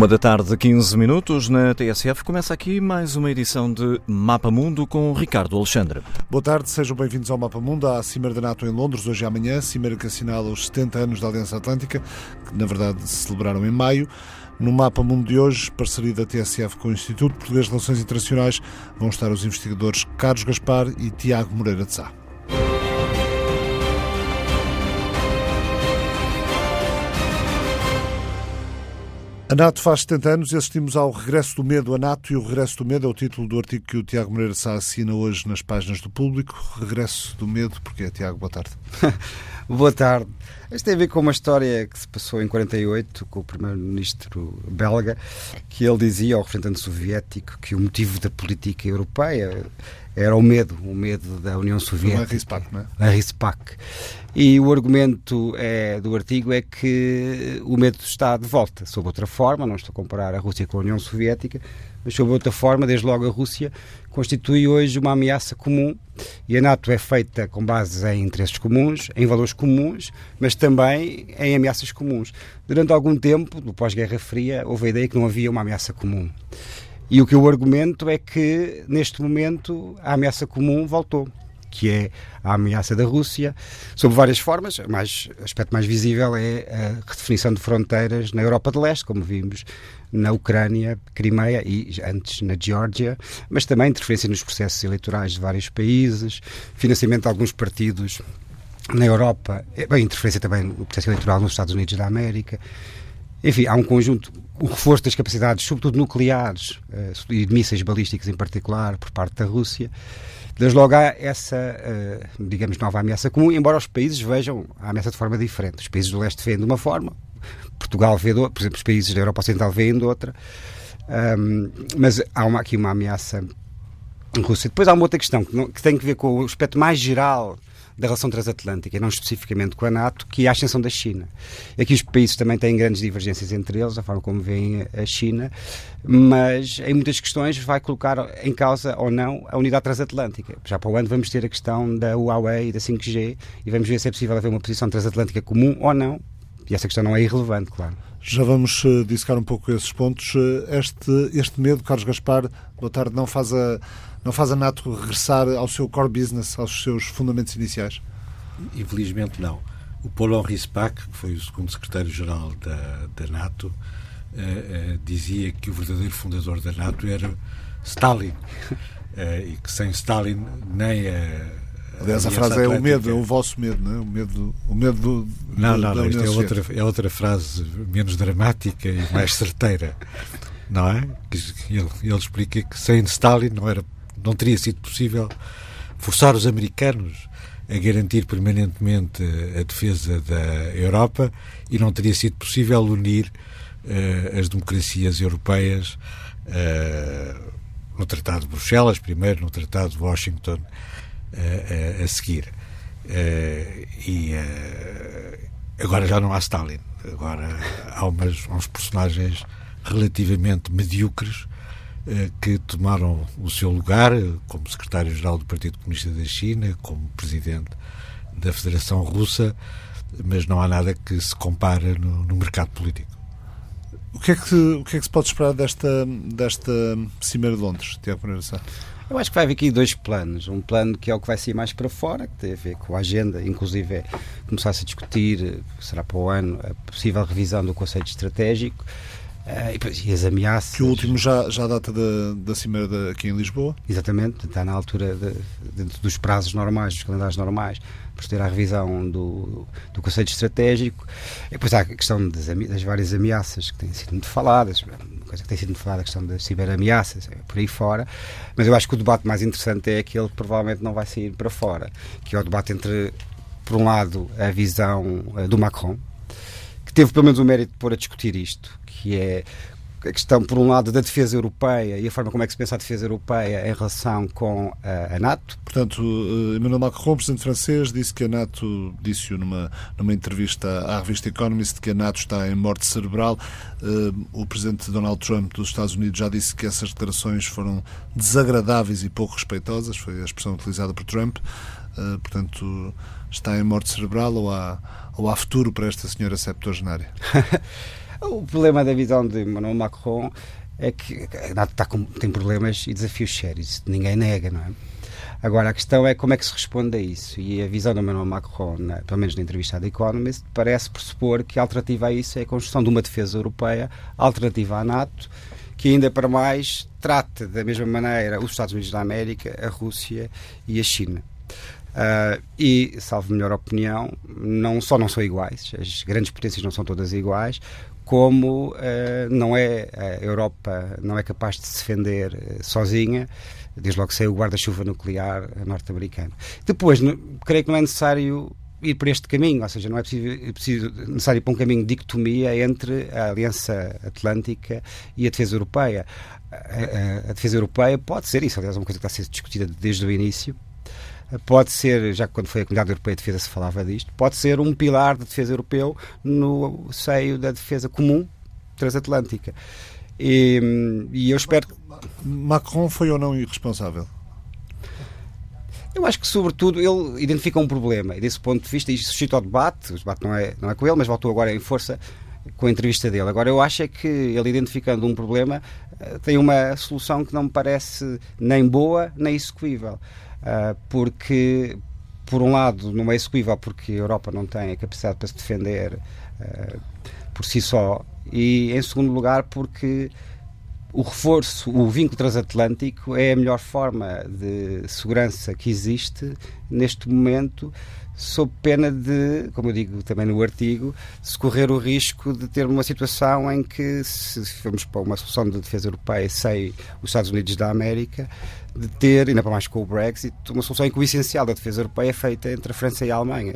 Uma da tarde, 15 minutos, na TSF, começa aqui mais uma edição de Mapa Mundo com Ricardo Alexandre. Boa tarde, sejam bem-vindos ao Mapa Mundo, à Cimeira da NATO em Londres, hoje e amanhã, Cimeira que assinala os 70 anos da Aliança Atlântica, que na verdade se celebraram em maio. No Mapa Mundo de hoje, parceria da TSF com o Instituto Português de Relações Internacionais, vão estar os investigadores Carlos Gaspar e Tiago Moreira de Sá. A NATO faz 70 anos e assistimos ao regresso do medo. A NATO e o regresso do medo é o título do artigo que o Tiago Moreira Sá assina hoje nas páginas do público. Regresso do medo, porque é Tiago, boa tarde. boa tarde. Isto tem a ver com uma história que se passou em 48 com o primeiro-ministro belga, que ele dizia ao representante soviético que o motivo da política europeia era o medo, o medo da União Soviética. A RISPAC, não é? A RISPAC. E o argumento é, do artigo é que o medo está de volta, sob outra forma, não estou a comparar a Rússia com a União Soviética, mas sob outra forma, desde logo a Rússia constitui hoje uma ameaça comum e a NATO é feita com base em interesses comuns, em valores comuns, mas também em ameaças comuns. Durante algum tempo, do pós-Guerra Fria, houve a ideia que não havia uma ameaça comum. E o que eu argumento é que, neste momento, a ameaça comum voltou que é a ameaça da Rússia, sob várias formas. O mais, aspecto mais visível é a redefinição de fronteiras na Europa de Leste, como vimos na Ucrânia, Crimeia e antes na Geórgia, mas também interferência nos processos eleitorais de vários países, financiamento de alguns partidos na Europa, é, bem, interferência também no processo eleitoral nos Estados Unidos da América. Enfim, há um conjunto, o reforço das capacidades, sobretudo nucleares uh, e de mísseis balísticos em particular, por parte da Rússia. Desde logo há essa, uh, digamos, nova ameaça comum, embora os países vejam a ameaça de forma diferente. Os países do leste veem de uma forma, Portugal vê de outra, por exemplo, os países da Europa Ocidental veem de outra. Mas há uma, aqui uma ameaça russa. Depois há uma outra questão que, não, que tem que ver com o aspecto mais geral da relação transatlântica, não especificamente com a NATO, que é a ascensão da China. Aqui os países também têm grandes divergências entre eles, a forma como veem a China, mas em muitas questões vai colocar em causa ou não a unidade transatlântica. Já para o ano vamos ter a questão da Huawei e da 5G e vamos ver se é possível haver uma posição transatlântica comum ou não, e essa questão não é irrelevante, claro. Já vamos uh, dissecar um pouco esses pontos. Uh, este, este medo, Carlos Gaspar, boa tarde, não faz a não faz a NATO regressar ao seu core business, aos seus fundamentos iniciais? Infelizmente não. O Paul Henri Spack, que foi o segundo secretário-geral da, da NATO, uh, uh, dizia que o verdadeiro fundador da NATO era Stalin uh, e que sem Stalin nem a Aliás, a frase é o medo, é o vosso medo, não é? O medo, o medo do, Não, não, não isto é outra, é outra frase menos dramática e mais certeira, não é? Ele, ele explica que sem Stalin não era não teria sido possível forçar os americanos a garantir permanentemente a defesa da Europa e não teria sido possível unir uh, as democracias europeias uh, no Tratado de Bruxelas, primeiro no Tratado de Washington uh, a seguir. e agora já não há Stalin, agora há umas, uns personagens relativamente medíocres eh, que tomaram o seu lugar eh, como secretário-geral do Partido Comunista da China, como presidente da Federação Russa, mas não há nada que se compare no, no mercado político. O que, é que, o que é que se pode esperar desta, desta Cimeira de Londres, Tiago Pereira Sá? Eu acho que vai haver aqui dois planos. Um plano que é o que vai sair mais para fora, que tem a ver com a agenda, inclusive é começar-se a discutir, eh, será para o ano, a possível revisão do conceito estratégico. Uh, e, e, as ameaças. Que o último já, já data da, da cimeira de, aqui em Lisboa? Exatamente, está na altura de, dos prazos normais, dos calendários normais, ter a revisão do, do conceito estratégico. E depois há a questão das, das, várias ameaças que têm sido muito faladas, uma coisa que tem sido muito falada, a questão das ciberameaças, é por aí fora. Mas eu acho que o debate mais interessante é aquele que provavelmente não vai sair para fora, que é o debate entre, por um lado, a visão uh, do Macron, que teve pelo menos o mérito de pôr a discutir isto, que é a questão, por um lado, da defesa europeia e a forma como é que se pensa a defesa europeia em relação com a, a NATO. Portanto, eh, Emmanuel Macron, presidente francês, disse que a NATO, disse-o numa, numa entrevista à revista Economist, que a NATO está em morte cerebral. Eh, o presidente Donald Trump dos Estados Unidos já disse que essas declarações foram desagradáveis e pouco respeitosas, foi a expressão utilizada por Trump. Eh, portanto, está em morte cerebral ou há ou há futuro para esta senhora septuagenária? o problema da visão de Emmanuel Macron é que está com, tem problemas e desafios sérios, ninguém nega, não é? Agora, a questão é como é que se responde a isso. E a visão do Emmanuel Macron, na, pelo menos na entrevista The Economist, parece pressupor que a alternativa a isso é a construção de uma defesa europeia alternativa à NATO, que ainda para mais trate da mesma maneira os Estados Unidos da América, a Rússia e a China. Uh, e, salvo melhor opinião, não só não são iguais, as grandes potências não são todas iguais, como uh, não é a Europa não é capaz de se defender uh, sozinha, desde logo saiu o guarda-chuva nuclear norte-americano. Depois, no, creio que não é necessário ir por este caminho, ou seja, não é preciso, é preciso necessário ir para um caminho de dicotomia entre a Aliança Atlântica e a defesa europeia. A, a, a defesa europeia pode ser isso, aliás, é uma coisa que está a ser discutida desde o início. Pode ser, já que quando foi a Comunidade Europeia de Defesa se falava disto, pode ser um pilar de defesa europeu no seio da defesa comum transatlântica. E, e eu espero. Macron foi ou não irresponsável? Eu acho que, sobretudo, ele identifica um problema e, desse ponto de vista, isto suscita o debate. O debate não é, não é com ele, mas voltou agora em força com a entrevista dele. Agora, eu acho é que ele, identificando um problema, eh, tem uma solução que não me parece nem boa nem execuível. Ah, porque, por um lado, não é execuível porque a Europa não tem a capacidade para se defender ah, por si só, e, em segundo lugar, porque o reforço, o vínculo transatlântico é a melhor forma de segurança que existe neste momento, sob pena de, como eu digo também no artigo, se correr o risco de ter uma situação em que, se formos para uma solução de defesa europeia sem os Estados Unidos da América, de ter, ainda para mais com o Brexit, uma solução em que o essencial da defesa europeia é feita entre a França e a Alemanha.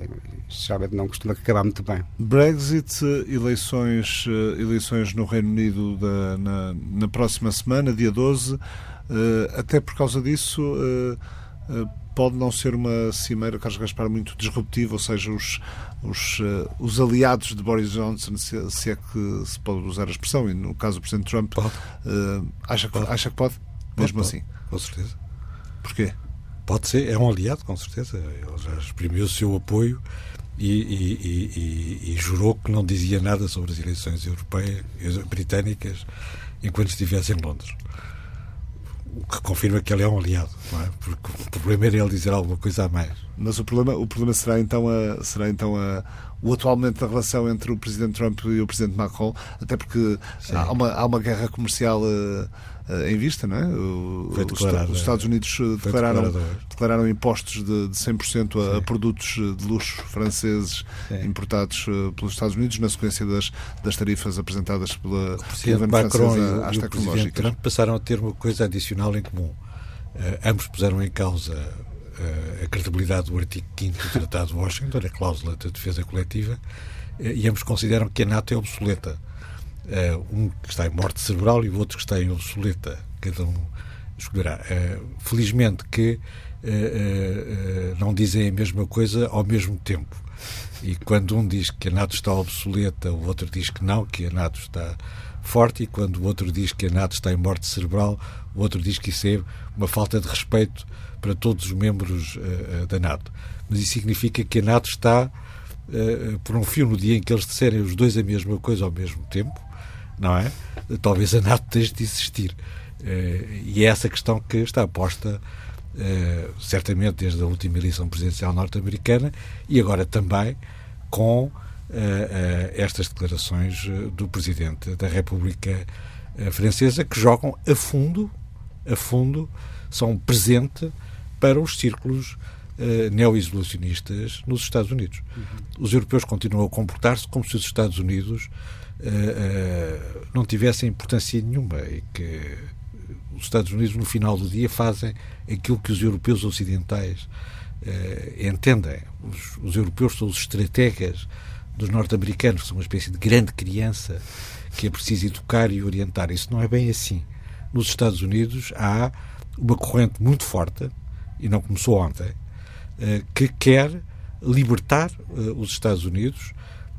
Geralmente não costuma acabar muito bem. Brexit, eleições, eh, eleições no Reino Unido da, na, na, próxima semana, dia 12, eh, até por causa disso eh, pode não ser uma cimeira, Carlos Gaspar, muito disruptiva, ou seja, os, os, os aliados de Boris Johnson, se, se, é que se pode usar a expressão, e no caso do Presidente Trump, pode. acha, pode. acha que pode? Mesmo pode, assim com certeza. Porquê? Pode ser, é um aliado, com certeza. Ele já exprimiu o seu apoio e, e, e, e, jurou que não dizia nada sobre as eleições europeias, britânicas, enquanto estivesse em Londres. O que confirma que ele é um aliado, não é? Porque o problema era ele dizer alguma coisa a mais. Mas o problema, o problema será então, a, será então a, o atualmente da relação entre o Presidente Trump e o Presidente Macron, até porque há uma, há uma guerra comercial. Uh, em vista, não é? O, Foi declarado, os Estados Unidos eh, declararam, declararam impostos de, de 100% a, a, produtos eh, de luxo franceses Sim. importados pelos Estados Unidos na sequência das, das tarifas apresentadas pela, governo Macron francês às e tecnológicas. Trump passaram a ter uma coisa adicional em comum. Uh, ambos puseram em causa a credibilidade do artigo 5 do Tratado de Washington, a cláusula de defesa coletiva, e ambos consideram que a NATO é obsoleta. Uh, um que está em morte cerebral e o outro que está em obsoleta. Cada um escolherá. Uh, felizmente que uh, não dizem a mesma coisa ao mesmo tempo. E quando um diz que a NATO está obsoleta, o outro diz que não, que a NATO está forte, e quando o outro diz que a NATO está em morte cerebral, o outro diz que isso é uma falta de respeito para todos os membros da NATO. Mas isso significa que a NATO está por um fio no dia em que eles disserem os dois a mesma coisa ao mesmo tempo, não é? Talvez a NATO deixe de existir. Uh, e é essa questão que está posta, uh, certamente, desde a última eleição presidencial norte-americana e agora também com uh, estas declarações do Presidente da República Francesa que jogam a fundo, a fundo, são presente para os círculos neo-isolacionistas nos Estados Unidos. Uhum. Os europeus continuam a comportar-se como se os Estados Unidos uh, não tivessem importância nenhuma e que os Estados Unidos, no final do dia, fazem aquilo que os europeus ocidentais uh, entendem. Os, os, europeus são os estrategas dos norte-americanos, são uma espécie de grande criança que é preciso educar e orientar. Isso não é bem assim. Nos Estados Unidos há uma corrente muito forte, e não começou ontem, uh, que quer libertar os Estados Unidos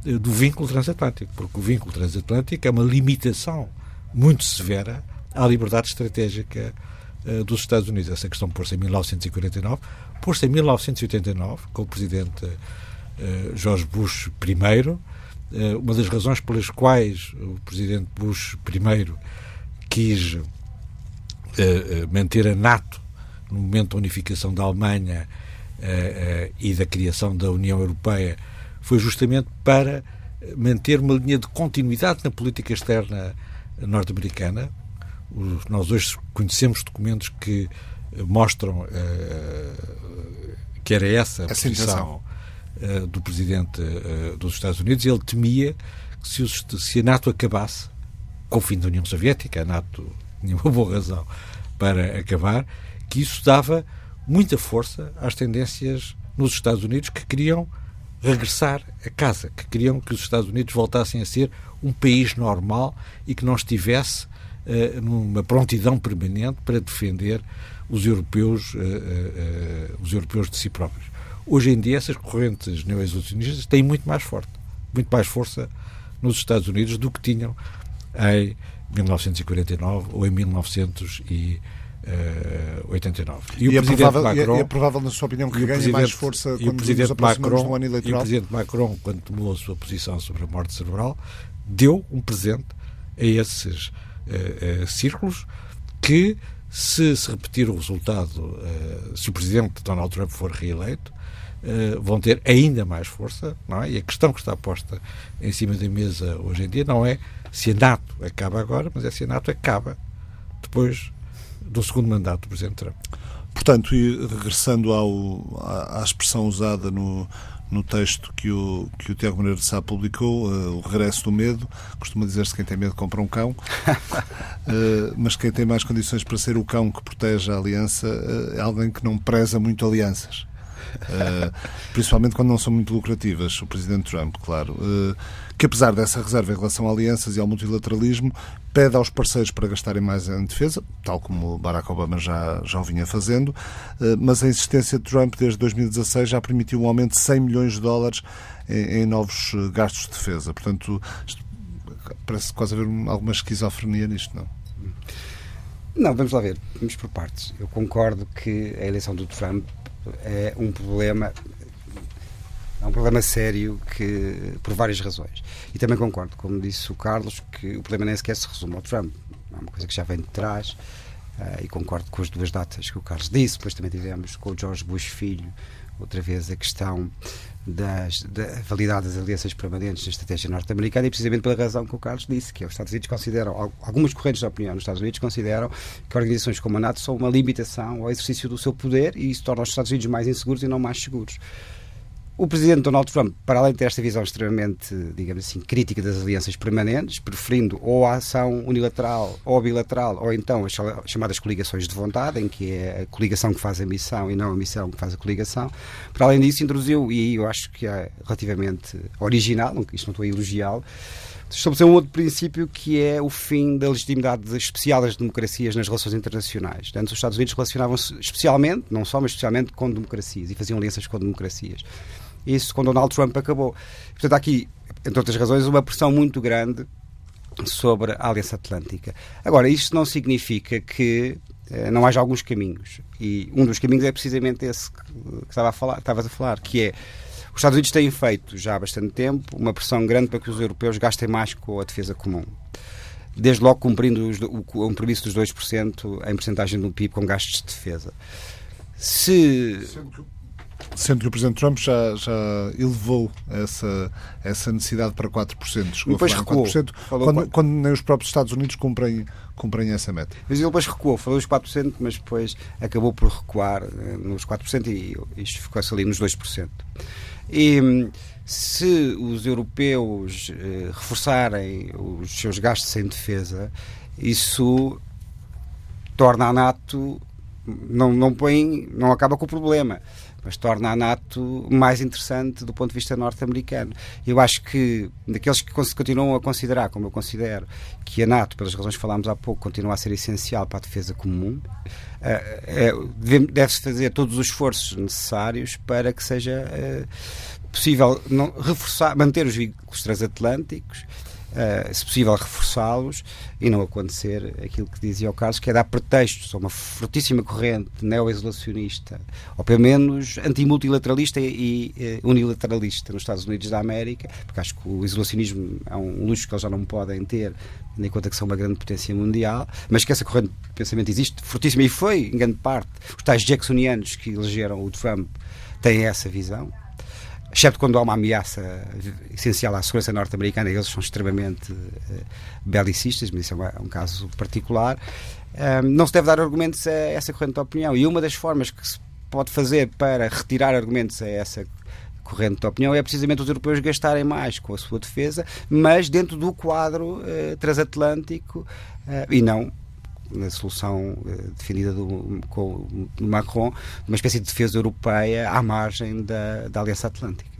do vínculo transatlântico, porque o vínculo transatlântico é uma limitação muito severa à liberdade estratégica uh, dos Estados Unidos. Essa questão pôs-se em 1949, pôs-se em 1989, com o presidente George Bush I. uma das razões pelas quais o presidente Bush I quis manter a NATO no momento da unificação da Alemanha e da criação da União Europeia foi justamente para manter uma linha de continuidade na política externa norte-americana. Nós hoje conhecemos documentos que mostram uh, que era essa a posição uh, do presidente uh, dos Estados Unidos. Ele temia que se, os, se, a NATO acabasse, com o fim da União Soviética, a NATO tinha uma boa razão para acabar, que isso dava muita força às tendências nos Estados Unidos que queriam regressar a casa, que queriam que os Estados Unidos voltassem a ser um país normal e que não estivesse uh, numa prontidão permanente para defender os europeus, uh, uh, os europeus de si próprios. Hoje em dia, essas correntes neo-isolacionistas têm muito mais forte, muito mais força nos Estados Unidos do que tinham em 1949 ou em 1989. E, e, é provável, Macron, e, é, provável, na sua opinião, que ganhe mais força quando o presidente Macron, ano eleitoral? E o presidente Macron, quando tomou a sua posição sobre a morte cerebral, deu um presente a esses uh, uh, círculos que se, se repetir o resultado, uh, se o presidente Donald Trump for reeleito, vão ter ainda mais força, não é? E a questão que está posta em cima da mesa hoje em dia não é se a NATO acaba agora, mas é se a NATO acaba depois do segundo mandato do presidente Trump. Portanto, e regressando ao, à, à expressão usada no, no texto que o, que o Tiago Moreira de Sá publicou, uh, O Regresso do Medo. Costuma dizer-se que quem tem medo compra um cão, uh, mas quem tem mais condições para ser o cão que protege a aliança uh, é alguém que não preza muito alianças. Principalmente quando não são muito lucrativas, o Presidente Trump, claro que apesar dessa reserva em relação a alianças e ao multilateralismo, pede aos parceiros para gastarem mais em defesa, tal como Barack Obama já, já o vinha fazendo, eh, mas a insistência de Trump desde 2016 já permitiu um aumento de 100 milhões de dólares em, em novos eh, gastos de defesa. Portanto, parece quase haver alguma esquizofrenia nisto, não? Não, vamos lá ver, vamos por partes. Eu concordo que a eleição do Trump é um problema é um problema sério que, por várias razões. E também concordo, como disse o Carlos, que o problema nem sequer se resume ao Trump. É uma coisa que já vem de trás. Uh, e concordo com as duas datas que o Carlos disse. Depois também tivemos com o George Bush Filho, outra vez, a questão das, da validade das alianças permanentes na estratégia norte-americana e precisamente pela razão que o Carlos disse, que é os Estados Unidos consideram, algumas correntes de opinião nos Estados Unidos consideram que organizações como a NATO são uma limitação ao exercício do seu poder e isso torna os Estados Unidos mais inseguros e não mais seguros. O presidente Donald Trump, para além de ter esta visão extremamente, digamos assim, crítica das alianças permanentes, preferindo ou a ação unilateral ou bilateral, ou então as chamadas coligações de vontade, em que é a coligação que faz a missão e não a missão que faz a coligação, para além disso, introduziu, e eu acho que é relativamente original, isto não estou a elogiá-lo, estabelecer um outro princípio que é o fim da legitimidade especial das democracias nas relações internacionais. Antes, os Estados Unidos relacionavam-se especialmente, não só, mas especialmente com democracias e faziam alianças com democracias. Isso com Donald Trump acabou. Portanto, há aqui, entre outras razões, uma pressão muito grande sobre a Aliança Atlântica. Agora, isto não significa que eh, não haja alguns caminhos. E um dos caminhos é precisamente esse que, que estava a falar, estavas a falar, que é os Estados Unidos têm feito já há bastante tempo uma pressão grande para que os europeus gastem mais com a defesa comum. Desde logo cumprindo os, o compromisso dos 2% em porcentagem do PIB com gastos de defesa. Se. Sendo que Presidente Trump já, já elevou essa, essa necessidade para 4%. Chegou depois a recuou. 4%, quando, quando, nem os próprios Estados Unidos cumprem, cumprem essa meta. Mas ele depois recuou, falou os 4%, mas depois acabou por recuar eh, nos 4% e isto ficou-se ali nos 2%. E se os europeus eh, reforçarem os seus gastos em defesa, isso torna a NATO não, não põe, não acaba com o problema, mas torna a NATO mais interessante do ponto de vista norte-americano. Eu acho que daqueles que continuam a considerar, como eu considero, que a NATO, pelas razões que falámos há pouco, continua a ser essencial para a defesa comum, eh, é, deve-se fazer todos os esforços necessários para que seja eh, possível reforçar, manter os vínculos transatlânticos uh, se possível, reforçá-los e não acontecer aquilo que dizia o Carlos, que é dar pretextos a uma fortíssima corrente neo-isolacionista, ou pelo menos antimultilateralista e, e uh, unilateralista nos Estados Unidos da América, porque acho que o isolacionismo é um luxo que eles já não podem ter, tendo em conta que são uma grande potência mundial, mas que essa corrente de pensamento existe fortíssima e foi, em grande parte, os tais jacksonianos que elegeram o Trump têm essa visão exceto quando há uma ameaça essencial à segurança norte-americana, eles são extremamente uh, belicistas, mas isso é, uma, é um caso particular. Um, não se deve dar argumentos a essa corrente de opinião. E uma das formas que se pode fazer para retirar argumentos a essa corrente de opinião é precisamente os europeus gastarem mais com a sua defesa, mas dentro do quadro uh, transatlântico uh, e não na solução uh, definida do, com, do Macron, uma espécie de defesa europeia à margem da, da Aliança Atlântica.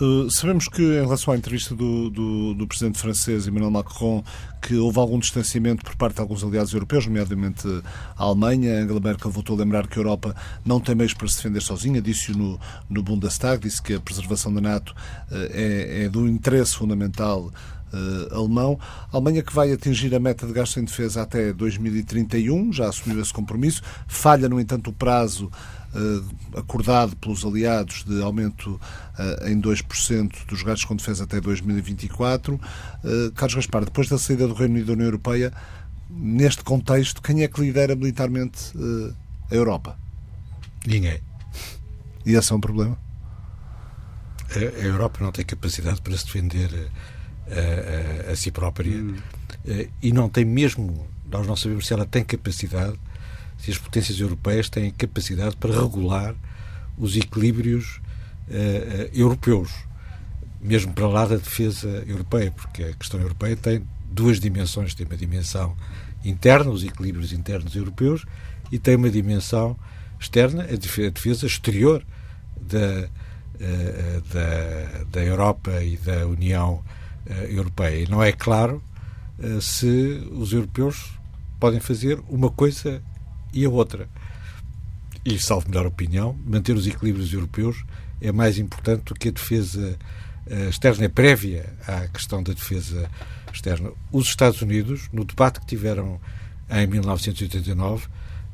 Uh, sabemos que, em relação à entrevista do, do, do, presidente francês Emmanuel Macron, que houve algum distanciamento por parte de alguns aliados europeus, nomeadamente a Alemanha. Angela Merkel voltou a lembrar que a Europa não tem meios para se defender sozinha, disse-o no, no Bundestag, disse que a preservação da NATO uh, é, é do interesse fundamental uh, alemão. A Alemanha que vai atingir a meta de gasto em defesa até 2031, já assumiu esse compromisso. Falha, no entanto, o prazo uh, acordado pelos aliados de aumento uh, em 2% dos gastos com defesa até 2024. Carlos Gaspar, depois da saída do Reino Unido da União Europeia, neste contexto, quem é que lidera militarmente a Europa? Ninguém. E esse é um problema? A Europa não tem capacidade para se defender a, a, a si própria hum. Eh, e não tem mesmo, nós não sabemos se ela tem capacidade, se as potências europeias têm capacidade para regular os equilíbrios uh, europeus, mesmo para lá da defesa europeia, porque a questão europeia tem duas dimensões: tem uma dimensão interna, os equilíbrios internos europeus, e tem uma dimensão externa, a defesa exterior da, uh, da, da Europa e da União uh, europeia. E não é claro uh, se os europeus podem fazer uma coisa e a outra. E, salvo melhor opinião, manter os equilíbrios europeus é mais importante do que a defesa uh, externa é prévia à questão da defesa externa. Os Estados Unidos, no debate que tiveram em 1989,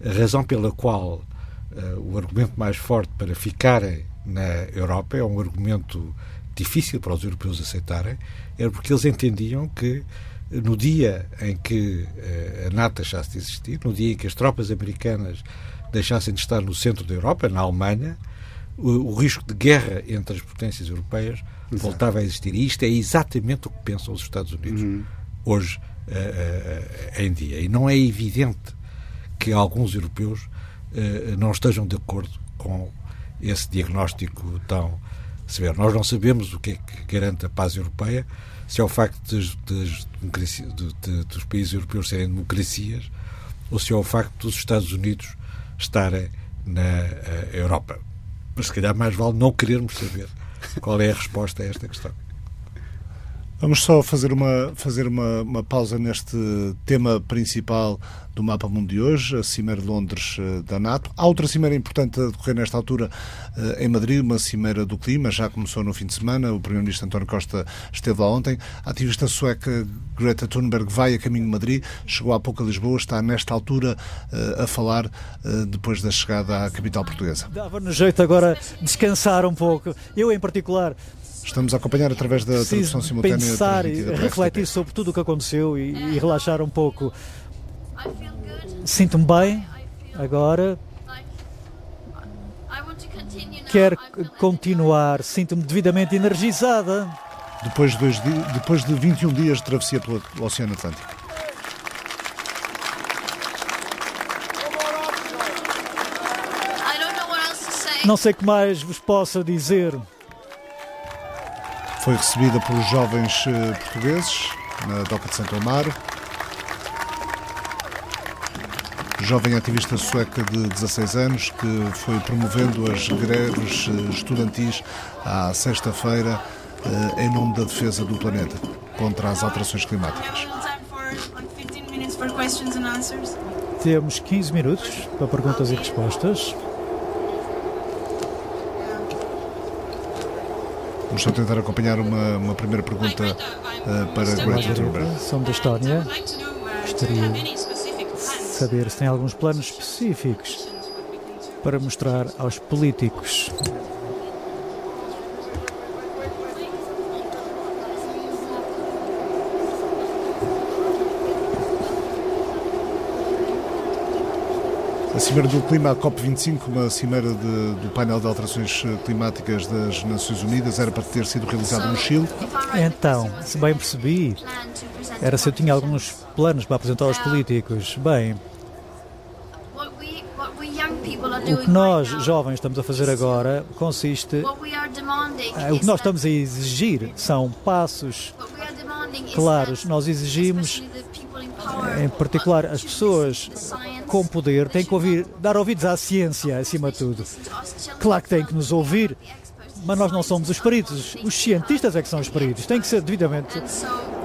a razão pela qual uh, o argumento mais forte para ficarem na Europa é um argumento difícil para os europeus aceitarem, era porque eles entendiam que no dia em que eh, a NATO deixasse de existir, no dia em que as tropas americanas deixassem de estar no centro da Europa, na Alemanha, o, o risco de guerra entre as potências europeias Exato. voltava a existir. E isto é exatamente o que pensam os Estados Unidos uhum. hoje uh, uh, em dia. E não é evidente que alguns europeus uh, não estejam de acordo com esse diagnóstico tão severo. Nós não sabemos o que é que garante a paz europeia, se é o facto de, de, de, dos países europeus serem democracias ou se é o facto dos Estados Unidos estarem na uh, Europa. Mas se calhar mais vale não querermos saber qual é a resposta a esta questão. Vamos só fazer uma, fazer uma, uma pausa neste tema principal do mapa mundo de hoje, a Cimeira de Londres eh, da NATO. Há outra cimeira importante a decorrer nesta altura eh, em Madrid, uma cimeira do clima, já começou no fim de semana, o Primeiro-Ministro António Costa esteve lá ontem. A ativista sueca Greta Thunberg vai a caminho de Madrid, chegou há pouco a Lisboa, está nesta altura eh, a falar depois da chegada à capital portuguesa. Dava-nos jeito agora descansar um pouco. Eu, em particular, Estamos a acompanhar através da tradução simultânea. Pensar e refletir sobre tudo o que aconteceu e, e relaxar um pouco. Sinto-me bem agora. Quero continuar. Sinto-me devidamente energizada. Depois de, dois, depois de 21 dias de travessia pelo Oceano Atlântico. Não sei o que mais vos possa dizer. Foi recebida pelos jovens eh, portugueses na Doca de Santo Amaro. Jovem ativista sueca de 16 anos que foi promovendo as greves eh, estudantis à sexta-feira eh, em nome da defesa do planeta contra as alterações climáticas. Temos 15 minutos para perguntas e respostas. Vamos só tentar acompanhar uma, uma primeira pergunta uh, para Greta Thunberg. São da Estónia. Gostaria de saber se tem alguns planos específicos para mostrar aos políticos A Cimeira do Clima, a COP25, uma cimeira de, do painel de alterações climáticas das Nações Unidas, era para ter sido realizada no Chile. Então, se bem percebi, era se eu tinha alguns planos para apresentar aos políticos. Bem, o que nós, jovens, estamos a fazer agora consiste. Eh, o que nós estamos a exigir são passos claros. Nós exigimos, em particular, as pessoas com poder têm que ouvir, dar ouvidos à ciência, acima de tudo. Claro que têm que nos ouvir, mas nós não somos os peritos. Os cientistas é que são os peritos. Têm que ser devidamente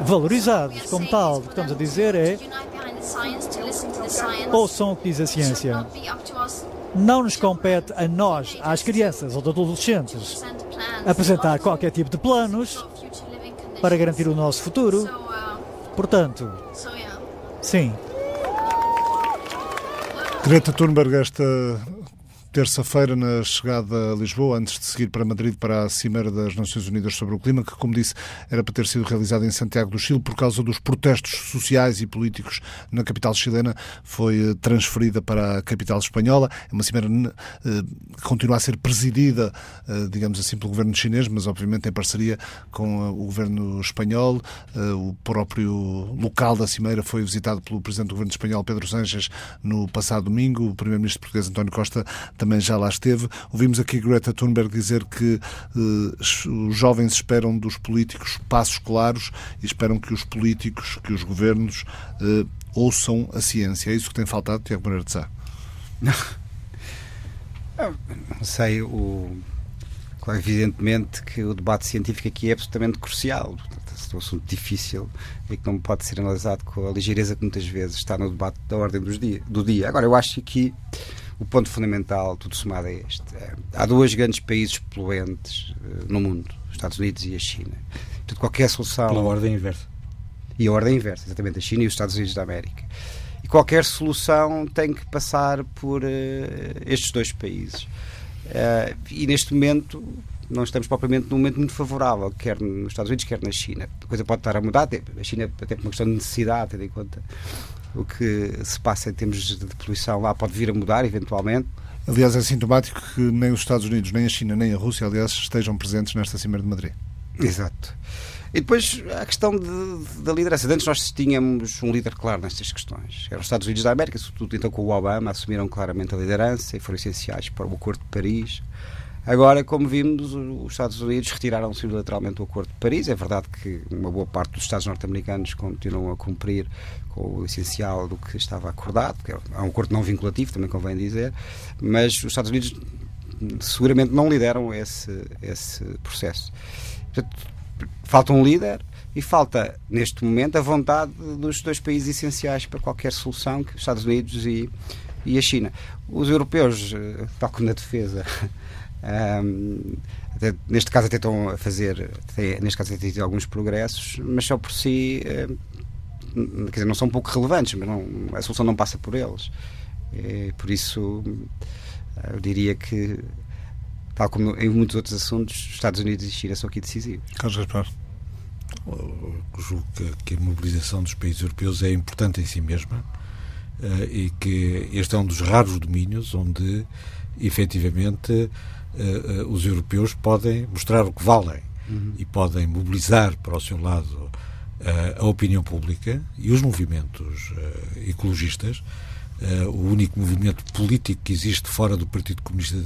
valorizados como tal. O que estamos a dizer é ouçam o que diz a ciência. Não nos compete a nós, às crianças ou adolescentes, apresentar qualquer tipo de planos para garantir o nosso futuro. Portanto, sim. Greta Thunberg, esta terça-feira na chegada a Lisboa, antes de seguir para Madrid para a Cimeira das Nações Unidas sobre o Clima, que, como disse, era para ter sido realizada em Santiago do Chile por causa dos protestos sociais e políticos na capital chilena, foi eh, transferida para a capital espanhola. É uma cimeira eh, que continua a ser presidida, eh, digamos assim, pelo governo chinês, mas obviamente em parceria com o governo espanhol. O próprio local da cimeira foi visitado pelo presidente do governo espanhol, Pedro Sánchez, no passado domingo. O primeiro-ministro português, António Costa, também já lá esteve. Ouvimos aqui Greta Thunberg dizer que eh, os jovens esperam dos políticos passos claros e esperam que os políticos, que os governos eh, ouçam a ciência. É isso que tem faltado, Tiago Moreira de Sá? Não. Sei, o... Claro, evidentemente que o debate científico aqui é absolutamente crucial. É um assunto difícil e que não pode ser analisado com a ligeireza que muitas vezes está no debate da ordem dia, do dia. Agora, eu acho que aqui o ponto fundamental, tudo somado é este. Há dois grandes países poluentes uh, no mundo, os Estados Unidos e a China. Portanto, qualquer solução. Pela ordem inversa. E a ordem inversa, exatamente, a China e os Estados Unidos da América. E qualquer solução tem que passar por uh, estes dois países. Uh, e neste momento não estamos propriamente num momento muito favorável, quer nos Estados Unidos, quer na China. A coisa pode estar a mudar, a China até por uma questão de necessidade, tendo em conta o que se passa em termos de poluição lá pode vir a mudar eventualmente. Aliás, é sintomático que nem os Estados Unidos, nem a China, nem a Rússia, aliás, estejam presentes nesta Cimeira de Madrid. Exato. E depois a questão de, da liderança. Antes nós tínhamos um líder claro nestas questões. Eram os Estados Unidos da América, sobretudo então com o Obama, assumiram claramente a liderança e foram essenciais para o Acordo de Paris. Agora, como vimos, os Estados Unidos retiraram-se unilateralmente do Acordo de Paris. É verdade que uma boa parte dos Estados norte-americanos continuam a cumprir com o essencial do que estava acordado, que é um acordo não vinculativo, também convém dizer, mas os Estados Unidos seguramente não lideram esse, esse processo. Portanto, falta um líder e falta, neste momento, a vontade dos dois países essenciais para qualquer solução, que os Estados Unidos e, e a China. Os europeus, eh, tal como na defesa, um, até, neste caso até estão a fazer, até, neste caso até alguns progressos, mas só por si, uh, quer dizer, não são pouco relevantes, mas não, a solução não passa por eles. É, por isso, eu diria que, tal como em muitos outros assuntos, Estados Unidos e China são aqui decisivos. Carlos Gaspar. Julgo que a mobilização dos países europeus é importante em si mesma uh, e que este é um dos raros domínios onde efetivamente uh, os europeus podem mostrar o que valem uhum. e podem mobilizar para o seu lado uh, a opinião pública e os movimentos ecologistas. o único movimento político que existe fora do Partido Comunista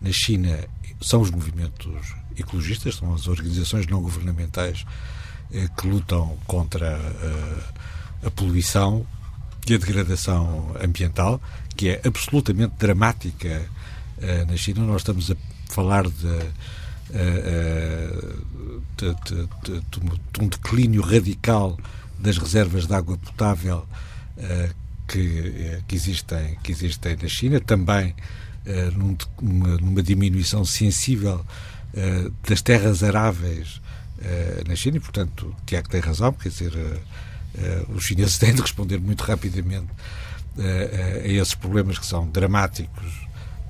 na China são os movimentos ecologistas, são as organizações não governamentais que lutam contra a poluição e a degradação ambiental, que é absolutamente dramática eh, na China. Nós estamos a falar de, eh, eh, de, de, de um declínio radical das reservas de água potável que, que, existem, que existem na China, também numa, numa, diminuição sensível das terras aráveis na China, e, portanto, Tiago tem razão, quer dizer, os chineses têm de responder muito rapidamente a esses problemas que são dramáticos,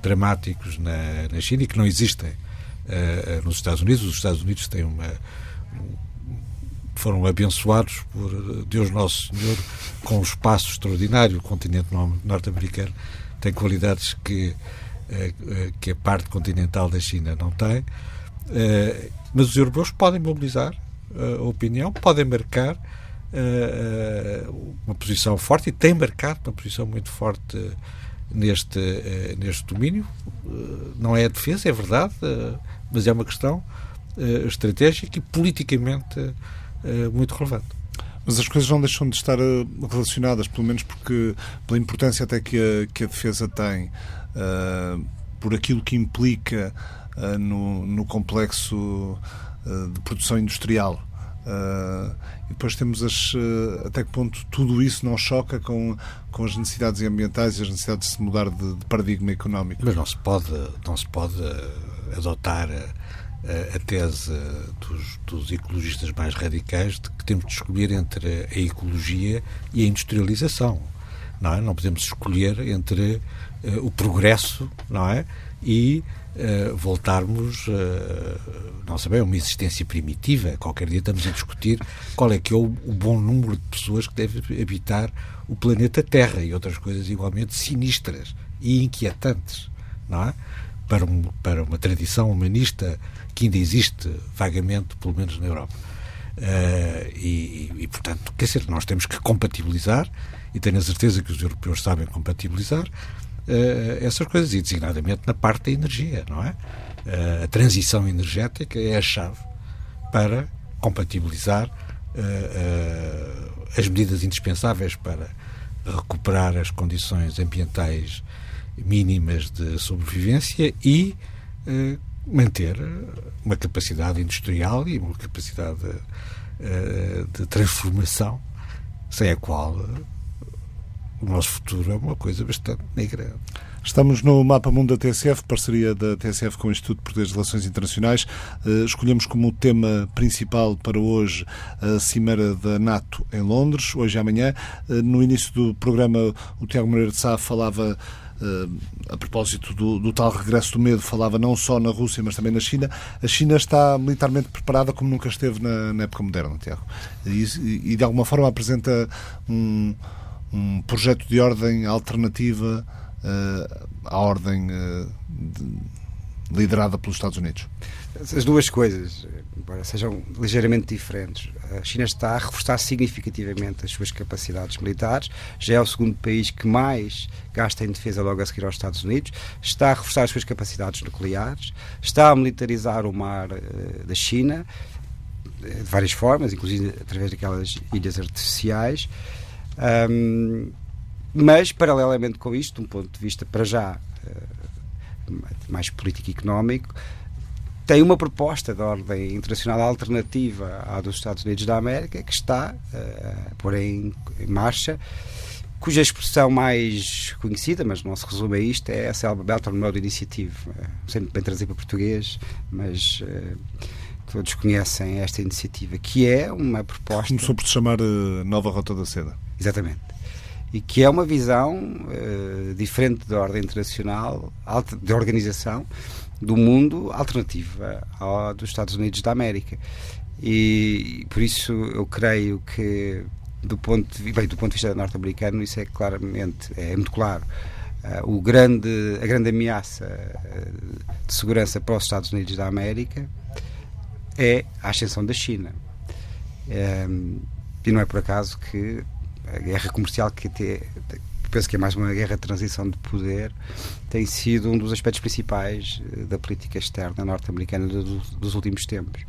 dramáticos na, na China e que não existem nos Estados Unidos. Os Estados Unidos têm uma foram abençoados por Deus Nosso Senhor com um espaço extraordinário. O continente norte-americano tem qualidades que, eh, eh, que a parte continental da China não tem. Eh, mas os europeus podem mobilizar a opinião, podem marcar uma posição forte e têm marcado uma posição muito forte neste, neste domínio. Não é a defesa, é verdade, mas é uma questão estratégica e politicamente eh, muito relevante. Mas as coisas não deixam de estar eh, relacionadas, pelo menos porque pela importância até que a, que a defesa tem, uh, por aquilo que implica uh, no, no, complexo uh, de produção industrial. e depois temos as, até que ponto tudo isso não choca com, com as necessidades ambientais e as necessidades de se mudar de, de paradigma económico. Mas não se pode, não se pode adotar a tese dos, dos, ecologistas mais radicais de que temos de escolher entre a ecologia e a industrialização. Não, é? não podemos escolher entre uh, o progresso não é? e uh, voltarmos, uh, não sabemos, uma existência primitiva. Qualquer dia estamos a discutir qual é que é o, o bom número de pessoas que deve habitar o planeta Terra e outras coisas igualmente sinistras e inquietantes. Não é? Para, um, para uma tradição humanista que ainda existe vagamente, pelo menos na Europa. Uh, e, e, portanto, quer dizer, nós temos que compatibilizar, e tenho a certeza que os europeus sabem compatibilizar uh, essas coisas, e designadamente na parte da energia, não é? Uh, a transição energética é a chave para compatibilizar as medidas indispensáveis para recuperar as condições ambientais mínimas de sobrevivência e uh, manter uma capacidade industrial e uma capacidade uh, de transformação sem a qual o nosso futuro é uma coisa bastante negra. Estamos no Mapa Mundo da TSF, parceria da TSF com o Instituto Português de Relações Internacionais. Escolhemos como tema principal para hoje a Cimeira da NATO em Londres, hoje e amanhã. No início do programa, o Tiago Moreira de Sá falava a propósito do, do, tal regresso do medo, falava não só na Rússia, mas também na China. A China está militarmente preparada como nunca esteve na, na época moderna, Tiago. E, e, de alguma forma apresenta um, um projeto de ordem alternativa uh, à ordem uh, de, liderada pelos Estados Unidos. As duas coisas, embora sejam ligeiramente diferentes, a China está a reforçar significativamente as suas capacidades militares, já é o segundo país que mais gasta em defesa logo a seguir aos Estados Unidos, está a reforçar as suas capacidades nucleares, está a militarizar o mar uh, da China eh, de várias formas, inclusive através daquelas ilhas artificiais. Um, mas, paralelamente com isto, de um ponto de vista para já uh, mais político e económico, tem uma proposta de ordem internacional alternativa à dos Estados Unidos da América que está uh, a pôr em, em, marcha, cuja expressão mais conhecida, mas não se resume a isto, é a Selma Belt and Road Initiative. Uh, sempre bem trazer para português, mas uh, todos conhecem esta iniciativa, que é uma proposta. Começou por se chamar Nova Rota da Seda. Exatamente e que é uma visão uh, diferente da ordem internacional, de organização, do mundo alternativa ao dos Estados Unidos da América. E por isso eu creio que do ponto de, bem, do ponto de vista norte-americano isso é claramente é muito claro uh, o grande a grande ameaça uh, de segurança para os Estados Unidos da América é a ascensão da China um, e não é por acaso que a guerra comercial que até penso que é mais uma guerra de transição de poder, tem sido um dos aspectos principais eh, da política externa norte-americana dos últimos tempos.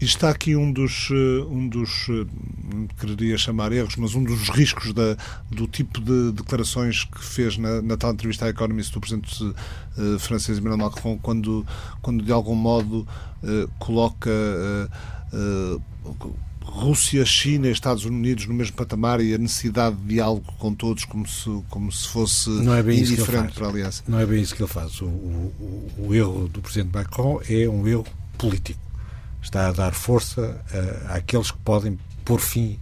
E está aqui um dos, eh, um dos, eh, queria chamar erros, mas um dos riscos da, do tipo de declarações que fez na, na tal entrevista à Economist do presidente uh, francês Emmanuel Macron, quando, quando de algum modo uh, coloca uh, Rússia, China e Estados Unidos no mesmo patamar e a necessidade de diálogo com todos como se, como se fosse não é bem indiferente para a aliança. Não é bem isso que ele faz. O, o, o, erro do presidente Macron é um erro político. Está a dar força a, àqueles que podem pôr fim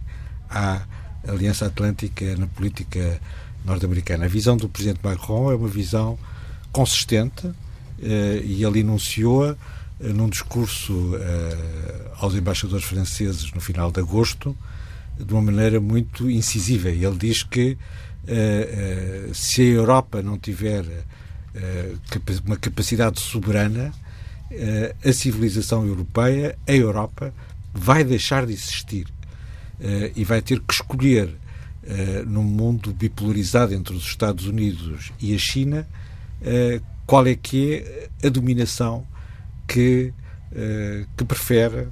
à Aliança Atlântica na política norte-americana. A visão do presidente Macron é uma visão consistente eh, e ele enunciou-a num discurso eh, aos embaixadores franceses no final de agosto de uma maneira muito incisiva. Ele diz que se a Europa não tiver uma capacidade soberana, a civilização europeia, a Europa, vai deixar de existir e vai ter que escolher num mundo bipolarizado entre os Estados Unidos e a China qual é que é a dominação que, uh, que prefere,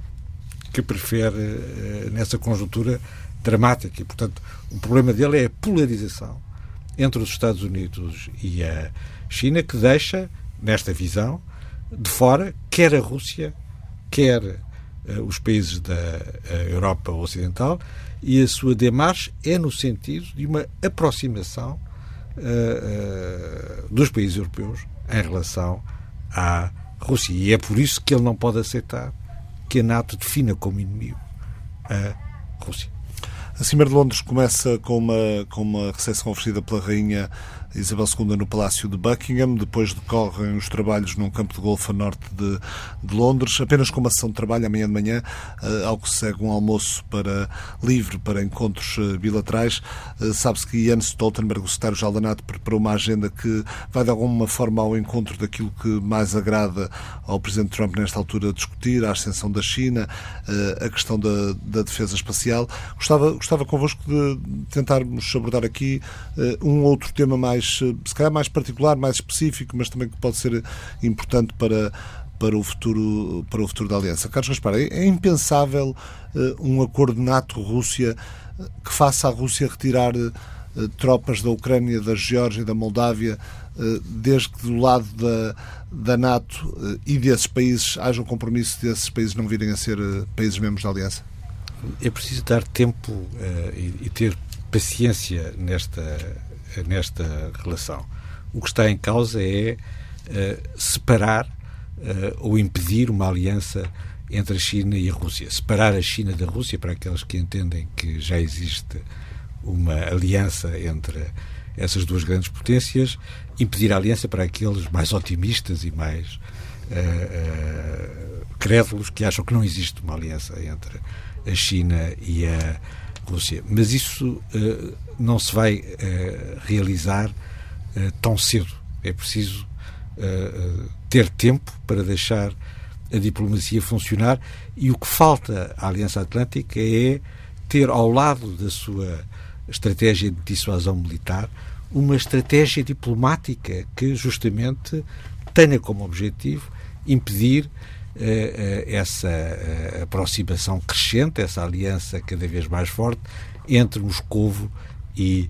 que prefere uh, nessa conjuntura dramática. E, portanto, o problema dele é a polarização entre os Estados Unidos e a China, que deixa, nesta visão, de fora quer a Rússia, quer uh, os países da Europa Ocidental, e a sua demarche é no sentido de uma aproximação dos países europeus em relação à Rússia. E é por isso que ele não pode aceitar que a NATO defina como inimigo a Rússia. A Cimeira de Londres começa com uma, com uma recepção oferecida pela Rainha Isabel II no Palácio de Buckingham. Depois decorrem os trabalhos num campo de golfe a norte de, de Londres, apenas com uma sessão de trabalho amanhã de manhã, uh, ao que segue um almoço para, livre para encontros uh, bilaterais. Uh, Sabe-se que Jens Stoltenberg, o secretário-geral da NATO, preparou uma agenda que vai de alguma forma ao encontro daquilo que mais agrada ao Presidente Trump nesta altura discutir, a ascensão da China, a questão da, da defesa espacial. Gostava, gostava convosco de tentarmos abordar aqui um outro tema mais mais, eh, se calhar mais particular, mais específico, mas também que pode ser importante para, para o futuro para o futuro da aliança. Carlos Gaspar, é, é impensável uh, um acordo NATO-Rússia uh, que faça a Rússia retirar uh, tropas da Ucrânia, da Geórgia, da Moldávia, desde que do lado da, da NATO e desses países haja um compromisso desses países não virem a ser países membros da aliança? É preciso dar tempo e, e ter paciência nesta nesta relação. O que está em causa é uh, separar uh, ou impedir uma aliança entre a China e a Rússia. Separar a China da Rússia, para aqueles que entendem que já existe uma aliança entre essas duas grandes potências, impedir a aliança para aqueles mais otimistas e mais uh, crédulos que acham que não existe uma aliança entre a China e a Rússia. Mas isso uh, não se vai uh, realizar uh, tão cedo. É preciso ter tempo para deixar a diplomacia funcionar e o que falta à Aliança Atlântica é ter ao lado da sua estratégia de dissuasão militar uma estratégia diplomática que justamente tenha como objetivo impedir essa uh, aproximação crescente, essa aliança cada vez mais forte entre Moscovo e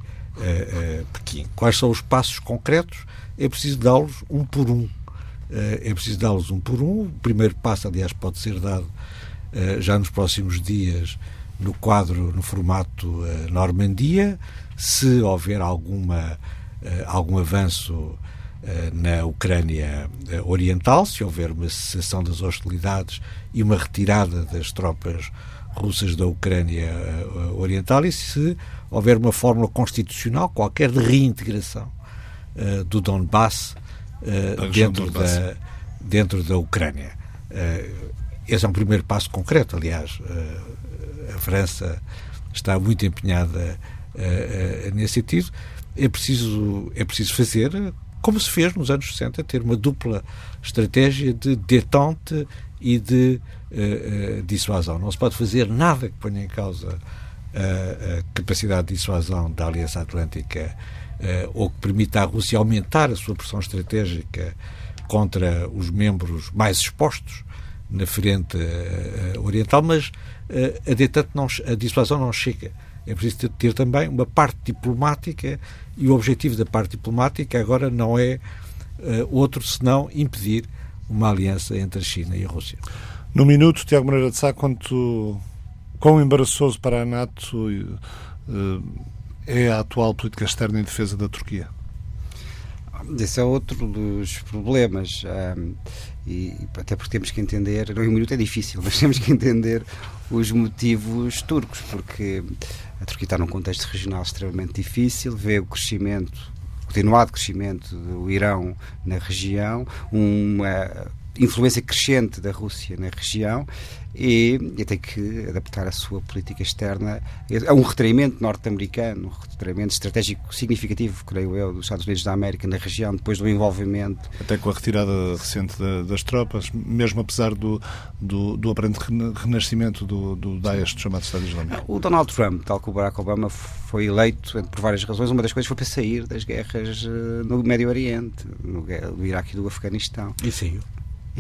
Pequim. Quais são os passos concretos? É preciso dá-los um por um. é preciso dá-los um por um. O primeiro passo, aliás, pode ser dado já nos próximos dias no quadro, no formato Normandia. Se houver alguma, algum avanço eh, na Ucrânia eh, Oriental, se houver uma cessação das hostilidades e uma retirada das tropas russas da Ucrânia eh, Oriental e se houver uma fórmula constitucional qualquer de reintegração do Donbass dentro, Donbass. Da, dentro da Ucrânia. esse é um primeiro passo concreto, aliás. a França está muito empenhada nesse sentido. É preciso, é preciso fazer como se fez nos anos 60, ter uma dupla estratégia de detente e de uh, uh, dissuasão. Não se pode fazer nada que ponha em causa uh, a capacidade de dissuasão da Aliança Atlântica ou que permita à Rússia aumentar a sua pressão estratégica contra os membros mais expostos na frente oriental, mas a detente não, a dissuasão não chega é preciso ter, ter, também uma parte diplomática e o objetivo da parte diplomática agora não é uh, outro senão impedir uma aliança entre a China e a Rússia. No minuto, Tiago Moreira de Sá, quanto, Quão embaraçoso para a NATO é a atual política externa em defesa da Turquia? Esse é outro dos problemas. Um, e até porque temos que entender, não em um minuto é difícil, mas temos que entender os motivos turcos, porque a Turquia está num contexto regional extremamente difícil, vê o crescimento, o continuado crescimento do Irão na região, uma influência crescente da Rússia na região e, e tem que adaptar a sua política externa a um retraimento norte-americano, um retraimento estratégico significativo, creio eu, dos Estados Unidos da América na região, depois do envolvimento. Até com a retirada recente das tropas, mesmo apesar do, do, do aparente renascimento do, do Daesh, do chamado Estado Islâmico. O Donald Trump, tal como o Barack Obama, foi eleito por várias razões. Uma das coisas foi para sair das guerras eh, no Médio Oriente, no, no Iraque e do Afeganistão. E saiu.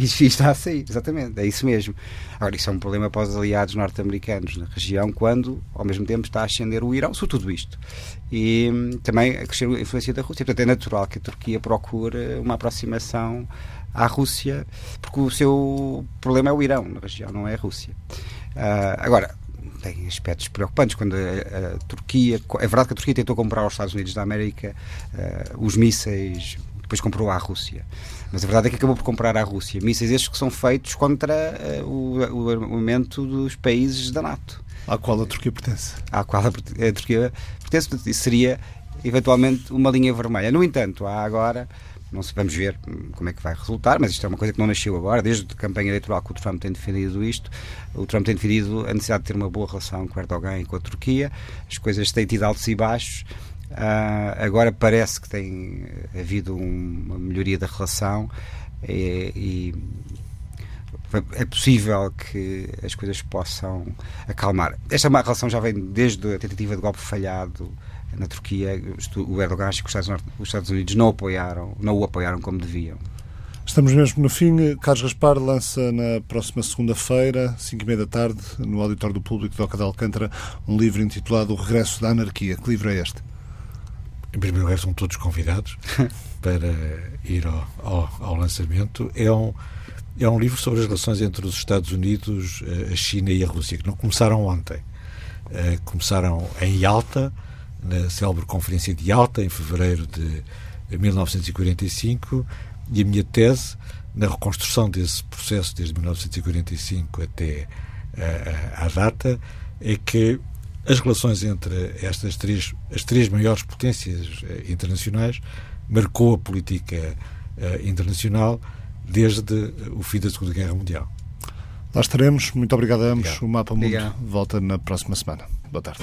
E está a sair, exatamente, é isso mesmo. Agora, isso é um problema para os aliados norte-americanos na região, quando, ao mesmo tempo, está a ascender o Irão, sobre tudo isto. E hum, também a crescer a influência da Rússia. Portanto, é natural que a Turquia procure uma aproximação à Rússia, porque o seu problema é o Irão na região, não é a Rússia. Uh, agora, tem aspectos preocupantes quando a, a, Turquia é verdade que a Turquia tentou comprar aos Estados Unidos da América uh, os mísseis depois comprou à Rússia. Mas a verdade é que acabou por comprar à Rússia mísseis estes que são feitos contra uh, o, o armamento dos países da NATO. À qual a Turquia pertence. À qual a, a Turquia pertence. Isso seria eventualmente uma linha vermelha. No entanto, há agora não se vamos ver como é que vai resultar, mas isto é uma coisa que não nasceu agora, desde a campanha eleitoral que o Trump tem defendido isto, o Trump tem defendido a necessidade de ter uma boa relação com Erdogan e com a Turquia, as coisas têm tido altos e baixos, Uh, agora parece que tem havido um, uma melhoria da relação e, e, é possível que as coisas possam acalmar. Esta relação já vem desde a tentativa de golpe falhado na Turquia. O Erdogan Estados, os Estados Unidos não, apoiaram, não o apoiaram como deviam. Estamos mesmo no fim. Carlos Gaspar lança na próxima segunda-feira, 5 e meia da tarde, no Auditório do Público de Oca de Alcântara, um livro intitulado O Regresso da Anarquia. Que livro é este? Em primeiro lugar, são todos convidados para ir ao, ao, ao, lançamento. É um, é um livro sobre as relações entre os Estados Unidos, eh, a China e a Rússia, que não começaram ontem. Uh, começaram em Yalta, na célebre Conferência de Yalta, em fevereiro de 1945, e a minha tese, na reconstrução desse processo, desde 1945 até uh, à data, é que as relações entre estas três, as três maiores potências eh, internacionais marcou a política eh, internacional desde o fim da Segunda Guerra Mundial. Lá estaremos. Muito obrigado a ambos. Obrigado. O Mapa Mundo obrigado. volta na próxima semana. Boa tarde.